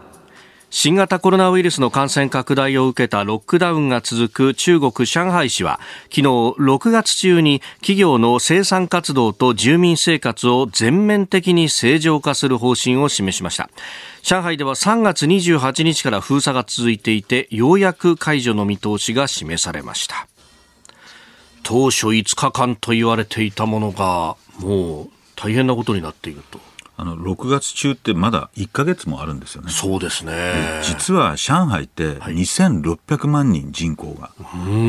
新型コロナウイルスの感染拡大を受けたロックダウンが続く中国上海市は昨日6月中に企業の生産活動と住民生活を全面的に正常化する方針を示しました。上海では3月28日から封鎖が続いていてようやく解除の見通しが示されました。当初5日間と言われていたものがもう大変なことになっていると。あの6月中ってまだ1か月もあるんですよね。そうですね。実は上海って2600万人人口が、こ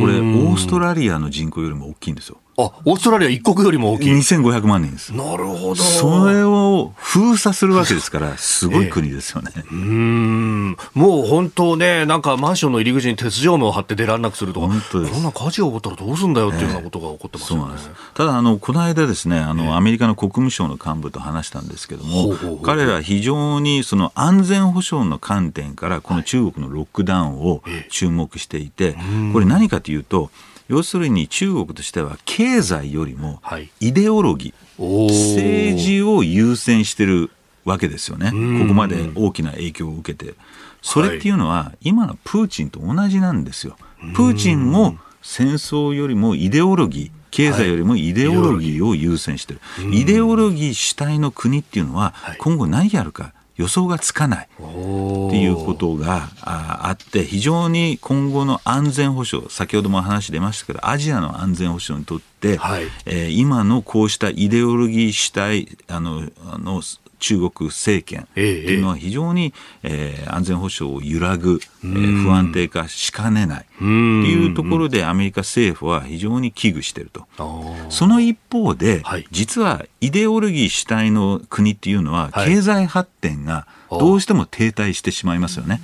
れオーストラリアの人口よりも大きいんですよ。あ、オーストラリア一国よりも大きい。2500万人です。なるほど。それを封鎖するわけですから、すごい国ですよね。えー、うん。もう本当ね、なんかマンションの入り口に鉄条網を張って出られなくするとか、本当ですこんな火事が起こったらどうするんだよっていうようなことが起こってますよね。えー、ただ、あの、この間ですね、あの、アメリカの国務省の幹部と話したんですけども、彼ら非常にその安全保障の観点から、この中国のロックダウンを注目していて、これ何かというと、要するに中国としては経済よりもイデオロギー、政治を優先してるわけですよね、ここまで大きな影響を受けて。それっていうのは、今のプーチンと同じなんですよ。プーチンも戦争よりもイデオロギー、経済よりもイデオロギーを優先してる、イデオロギー。主体の国っていうのは、今後何やるか予想がつかないっていうことがあって非常に今後の安全保障先ほども話出ましたけどアジアの安全保障にとって、はい、えー、今のこうしたイデオロギー主体あのあの中国政権というのは非常に、えー、安全保障を揺らぐ、えー、不安定化しかねないというところでアメリカ政府は非常に危惧していると。その一方で、はい、実はイデオロギー主体の国っていうのは経済発展がどうしても停滞してしまいますよね。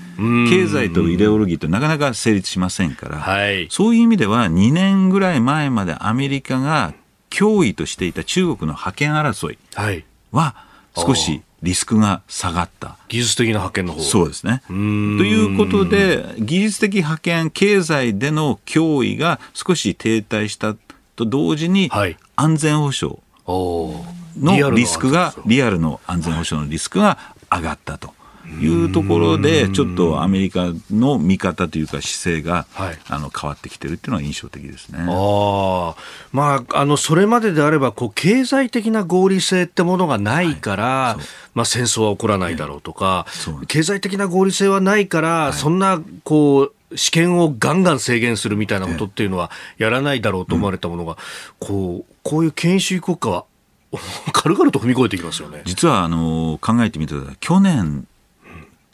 経済とイデオロギーとなかなか成立しませんから、はい、そういう意味では2年ぐらい前までアメリカが脅威としていた中国の覇権争いは、はい少しリスクが下がった。技術的な派遣の方そうですね。ということで、技術的派遣、経済での脅威が少し停滞したと同時に、はい、安全保障のリスクが、リアルの安全保障のリスクが上がったと。いうところで、ちょっとアメリカの見方というか姿勢が、はい、あの変わってきてるっていうのは印象的ですね。あまあ、あのそれまでであればこう経済的な合理性ってものがないから、はい、まあ、戦争は起こらないだろうとか、経済的な合理性はないから、そんなこう試験をガンガン制限するみたいなことっていうのはやらないだろうと思われたものが、こうこういう権威主義国家は 軽々と踏み越えていきますよね。実はあの考えてみたら去年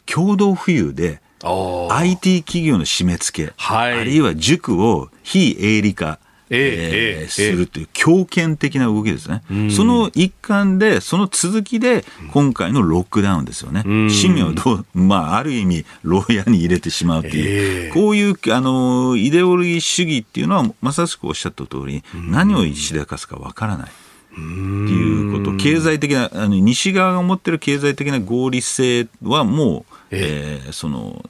共同富裕で IT 企業の締め付け、はい、あるいは塾を非営利化えー、えー、するという強権的な動きですね、その一環で、その続きで、今回のロックダウンですよね、市民をどう、まあ、ある意味、牢屋に入れてしまうという、えー、こういうあのイデオロギー主義っていうのは、まさしくおっしゃった通り、何をしでかすかわからない。っていうこと、経済的な、あの西側が持ってる経済的な合理性はもう、えー、その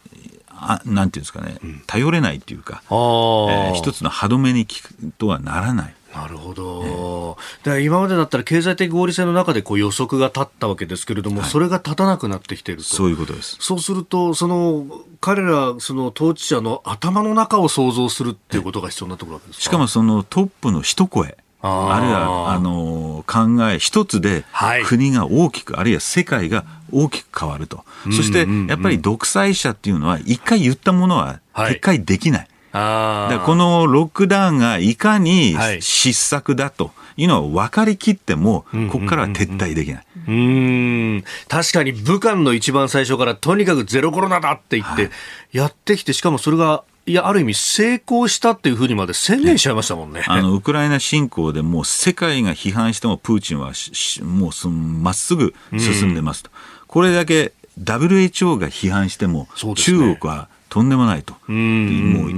あなんていうんですかね、頼れないっていうか、えー、一つの歯止めに効くとはならない。なるほど、えー、今までだったら経済的合理性の中でこう予測が立ったわけですけれども、はい、それが立たなくなってきていると。そういうことです。そうするとその彼らその統治者の頭の中を想像するっていうことが必要になってくるわけですしかもそのトップの一声あるいはあの考え一つで国が大きく、はい、あるいは世界が大きく変わると、そしてやっぱり独裁者っていうのは一回言ったものは撤回できない、はい、このロックダウンがいかに失策だというのは分かりきっても、ここからは撤退できない。うん。確かに武漢の一番最初からとにかくゼロコロナだって言ってやってきて、しかもそれがいや、ある意味成功したっていうふうにまで宣言しちゃいましたもんね。あの、ウクライナ侵攻でもう世界が批判してもプーチンはもうまっすぐ進んでますと。うん、これだけ WHO が批判しても、ね、中国はとんでもないと。うもう、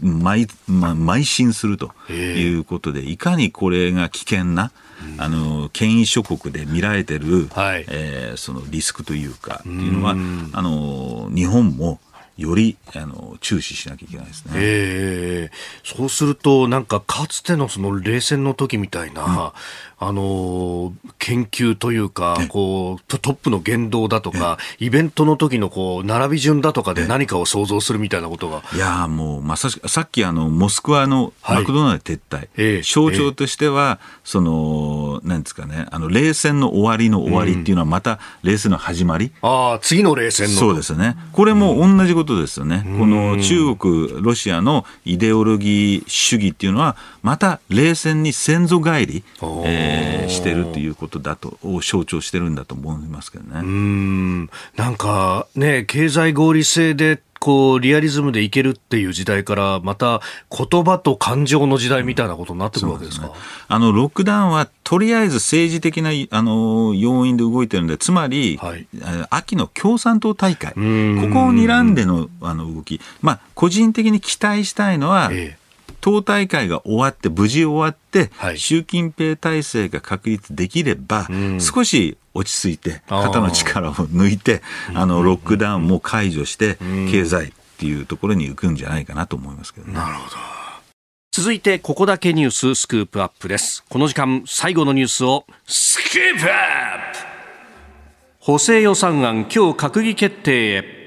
邁、ま、邁進するということで、いかにこれが危険な、あの権威諸国で見られてる、はい、えー、そのリスクというかっていうのはあの日本もよりあの注視しなきゃいけないですね、えー、そうすると、なんかかつてのその冷戦の時みたいな、あの研究というか、こうトップの言動だとか、イベントの時のこう並び順だとかで何かを想像するみたいなことが。いやもうまさしくさっきあのモスクワのマクドナルド撤退、はいえー、象徴としては、えー、そのなんですかねあの冷戦の終わりの終わりっていうのはまた冷戦の始まり？うん、ああ次の冷戦の。そうですね。これも同じことですよね。うん、この中国ロシアのイデオロギー主義っていうのはまた冷戦に先祖返り。えーえー、してるということだとを象徴してるんだと思いますけどね。うんなんかね経済合理性でこうリアリズムでいけるっていう時代からまた言葉と感情の時代みたいなことになってくるわけですか、ね、あのロックダウンはとりあえず政治的なあの要因で動いてるんでつまり、はい、秋の共産党大会。ここを睨んでのあの動き、まあ、個人的に期待したいのは、ええ党大会が終わって、無事終わって、はい、習近平体制が確立できれば、少し落ち着いて、肩の力を抜いて、あの、ロックダウンも解除して、経済っていうところに行くんじゃないかなと思いますけどね。なるほど。続いて、ここだけニューススクープアップです。この時間、最後のニュースを、スクープアップ補正予算案、今日閣議決定へ。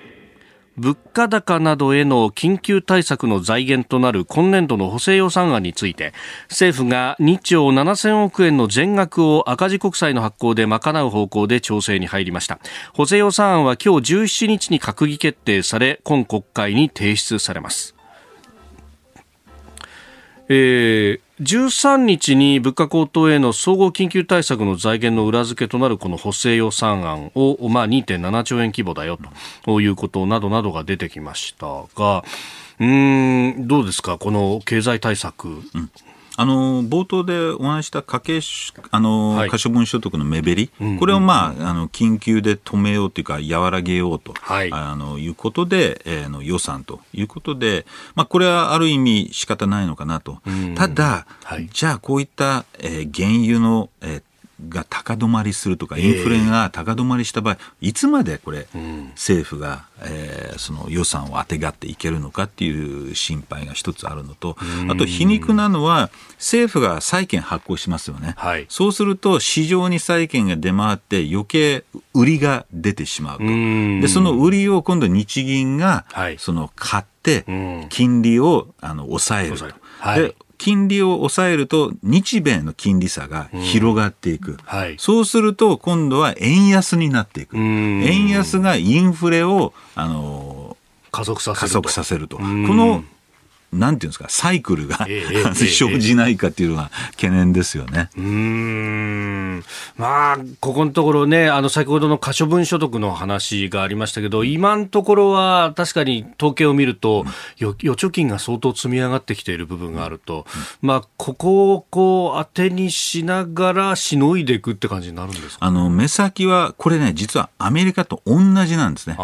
物価高などへの緊急対策の財源となる今年度の補正予算案について政府が2兆7000億円の全額を赤字国債の発行で賄う方向で調整に入りました。補正予算案は今日17日に閣議決定され今国会に提出されます。えー、13日に物価高騰への総合緊急対策の財源の裏付けとなるこの補正予算案を、まあ、2.7兆円規模だよということなどなどが出てきましたが、うんどうですか、この経済対策。うんあの冒頭でお話した家計あの、はい、可処分所得の目減り、うんうんうん、これを、まあ、あの緊急で止めようというか、和らげようと、はい、あのいうことで、えー、の予算ということで、まあ、これはある意味仕方ないのかなと。ただ、はい、じゃあこういった、えー、原油の、えーが高止まりするとか、インフレが高止まりした場合、いつまでこれ、政府が、えー、その予算をあてがっていけるのかっていう心配が一つあるのと、あと皮肉なのは、政府が債券発行しますよね、はい、そうすると市場に債券が出回って、余計売りが出てしまうと、でその売りを今度、日銀が、その買って、金利をあの抑えると。はい、で金利を抑えると日米の金利差が広がっていく、うんはい、そうすると今度は円安になっていく。円安がインフレをあの加速させると。このなんていうんですか、サイクルが、えー、生じないかっていうのが懸念ですよね。うん。まあ、ここのところね、あの、先ほどの可処分所得の話がありましたけど、今のところは確かに統計を見ると、うん、預貯金が相当積み上がってきている部分があると、うん、まあ、ここをこう、当てにしながらしのいでいくって感じになるんですか、ね、あの、目先は、これね、実はアメリカと同じなんですね。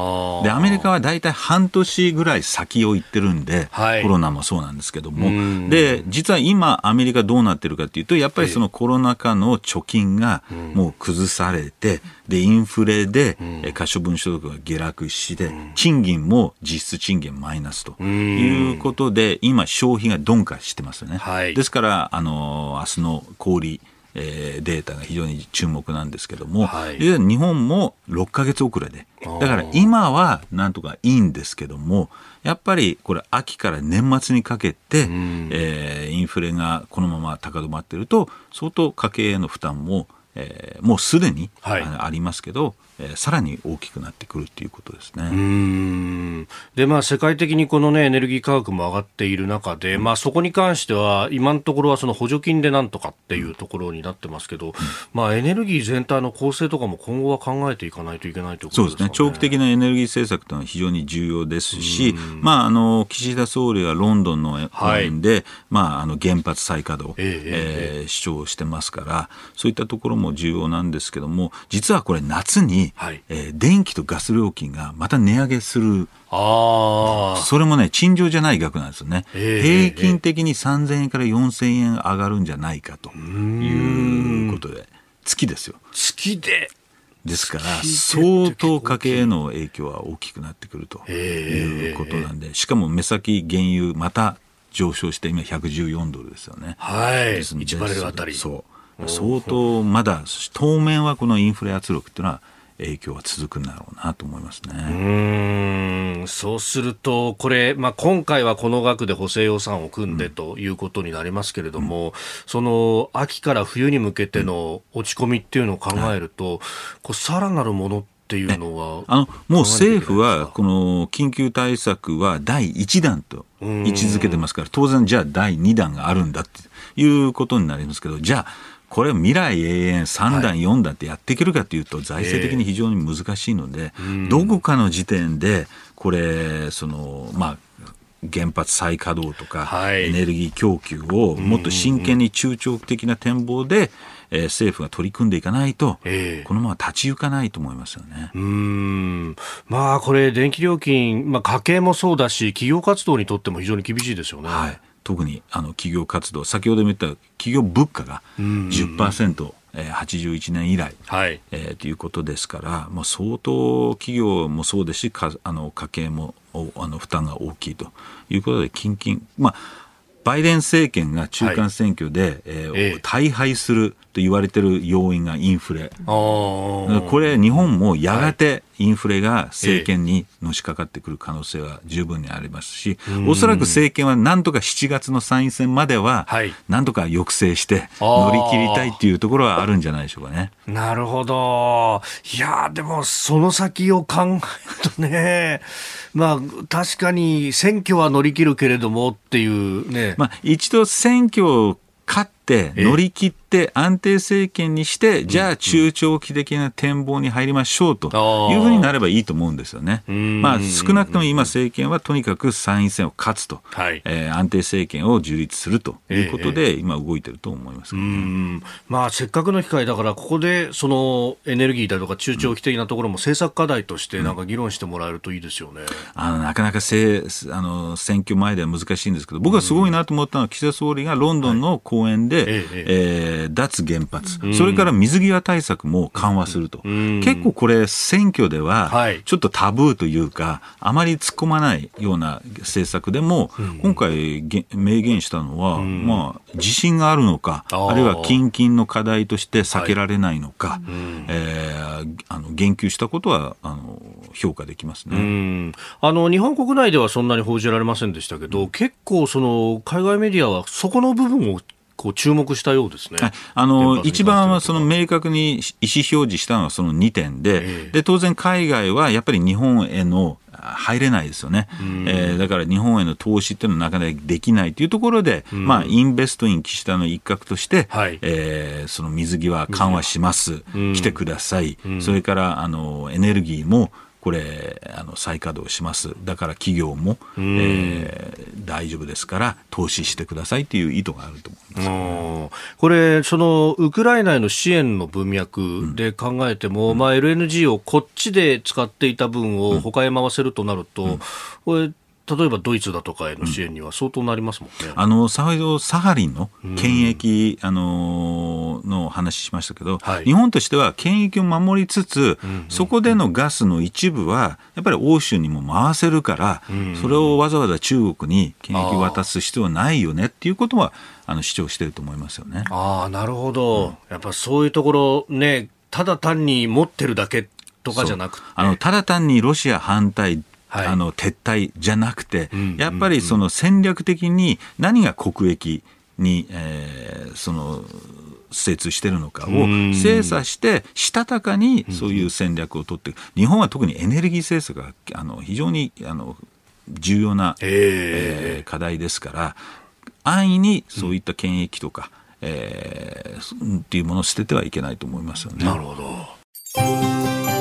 で、アメリカは大体半年ぐらい先を行ってるんで、はい、コロナももそうなんですけども、で実は今、アメリカどうなってるかというと、やっぱりそのコロナ禍の貯金がもう崩されて、でインフレで可処分所得が下落して、賃金も実質賃金マイナスということで、今、消費が鈍化してますよね。はい、ですから、あの明日の小売えー、データが非常に注目なんですけども、はい、日本も6か月遅れで、だから今はなんとかいいんですけども、やっぱりこれ、秋から年末にかけて、えー、インフレがこのまま高止まっていると、相当家計への負担も、えー、もうすでに、はい、ありますけど、えー、さらに大きくなってくるということですね。で、まあ、世界的にこのね、エネルギー価格も上がっている中で、うん、まあ、そこに関しては、今のところはその補助金でなんとかっていうところになってますけど、うん、まあ、エネルギー全体の構成とかも今後は考えていかないといけないということですね。そうですね。長期的なエネルギー政策というのは非常に重要ですし、まあ、あの、岸田総理はロンドンの講演で、はい、まあ、あの、原発再稼働、えー、えー、主張してますから、そういったところも重要なんですけども、実はこれ夏にはい、えー、電気とガス料金がまた値上げする。あそれもね、陳情じゃない額なんですよね。平均的に3000円から4000円上がるんじゃないかということで、月ですよ。月でですから、相当家計への影響は大きくなってくるということなんで、しかも目先原油また上昇して今114ドルですよね。はい。1バレルあたり。そう。相当まだ当面はこのインフレ圧力っていうのは影響は続くんだろうなと思いますね。うん。そうすると、これ、まあ、今回はこの額で補正予算を組んでということになりますけれども、うん、その秋から冬に向けての落ち込みっていうのを考えると、こうさらなるものっていうのはあのもう政府は、この緊急対策は第1弾と位置づけてますから、当然、じゃあ第2弾があるんだということになりますけど、じゃあ、これ未来永遠3段、4段ってやっていけるかというと財政的に非常に難しいので、どこかの時点でこれそのまあ原発再稼働とか、エネルギー供給をもっと真剣に中長期的な展望で、えー、政府が取り組んでいかないと、えー、このまま立ち行かないと思いますよね。うん。まあこれ電気料金、まあ、家計もそうだし企業活動にとっても非常に厳しいですよね。はい特にあの企業活動先ほども言った企業物価が10%、えー、81年以来、はい。えー、ということですから、まあ、相当企業もそうですしかあの家計もあの負担が大きいということで近々、まあ、バイデン政権が中間選挙で、はい、えー、大敗すると言われている要因がインフレ。これ、日本もやがてインフレが政権にのしかかってくる可能性は十分にありますし、おそらく政権はなんとか7月の参院選までは、なんとか抑制して乗り切りたいっていうところはあるんじゃないでしょうかね。なるほど。いや、でもその先を考えるとね、まあ確かに選挙は乗り切るけれどもっていうね。まあ一度選挙を勝って乗り切って安定政権にして、じゃあ中長期的な展望に入りましょうというふうになればいいと思うんですよね。まあ、少なくとも今政権はとにかく参院選を勝つと、はい、えー、安定政権を樹立するということで、今動いてると思います、ね、まあ、せっかくの機会だから、ここでそのエネルギーだとか中長期的なところも政策課題としてなんか議論してもらえるといいですよね。あのなかなかせあの選挙前では難しいんですけど、僕はすごいなと思ったのは、岸田総理がロンドンの講演で、はい、えーえー、脱原発、それから水際対策も緩和すると、結構これ、選挙ではちょっとタブーというか、あまり突っ込まないような政策でも、今回、明言したのは、まあ、自信があるのか、あるいは近々の課題として避けられないのか、はい、えー、あの言及したことはあの評価できますね。あの日本国内ではそんなに報じられませんでしたけど、結構その海外メディアはそこの部分をこう注目したようですね。はい、あの一番その明確に意思表示したのはその2点で、えー、で当然海外はやっぱり日本への入れないですよね、えー、だから日本への投資っていうのはなかなかできないというところで、まあ、インベストイン岸田の一角として、はい、えー、その水際緩和します、来てください、それからあのエネルギーもこれあの再稼働します。だから企業も、えー、大丈夫ですから投資してくださいという意図があると思います。これそのウクライナへの支援の文脈で考えても、うん、まあ、LNG をこっちで使っていた分を他へ回せるとなると、うん、これ例えばドイツだとかへの支援には相当なりますもんね。うん、あのサハリンの権益、うん、あのの話しましたけど、はい、日本としては権益を守りつつ、うん、そこでのガスの一部はやっぱり欧州にも回せるから、それをわざわざ中国に権益を渡す必要はないよねっていうことはあの主張してると思いますよね。あなるほど、やっぱそういうところねただ単に持ってるだけとかじゃなくあのただ単にロシア反対はい、あの撤退じゃなくて、やっぱりその戦略的に何が国益に、えー、その精通しているのかを精査してしたたかにそういう戦略を取って日本は特にエネルギー政策があの非常にあの重要な、えー、課題ですから安易にそういった権益とか、えー、っていうものを捨ててはいけないと思いますよね。なるほど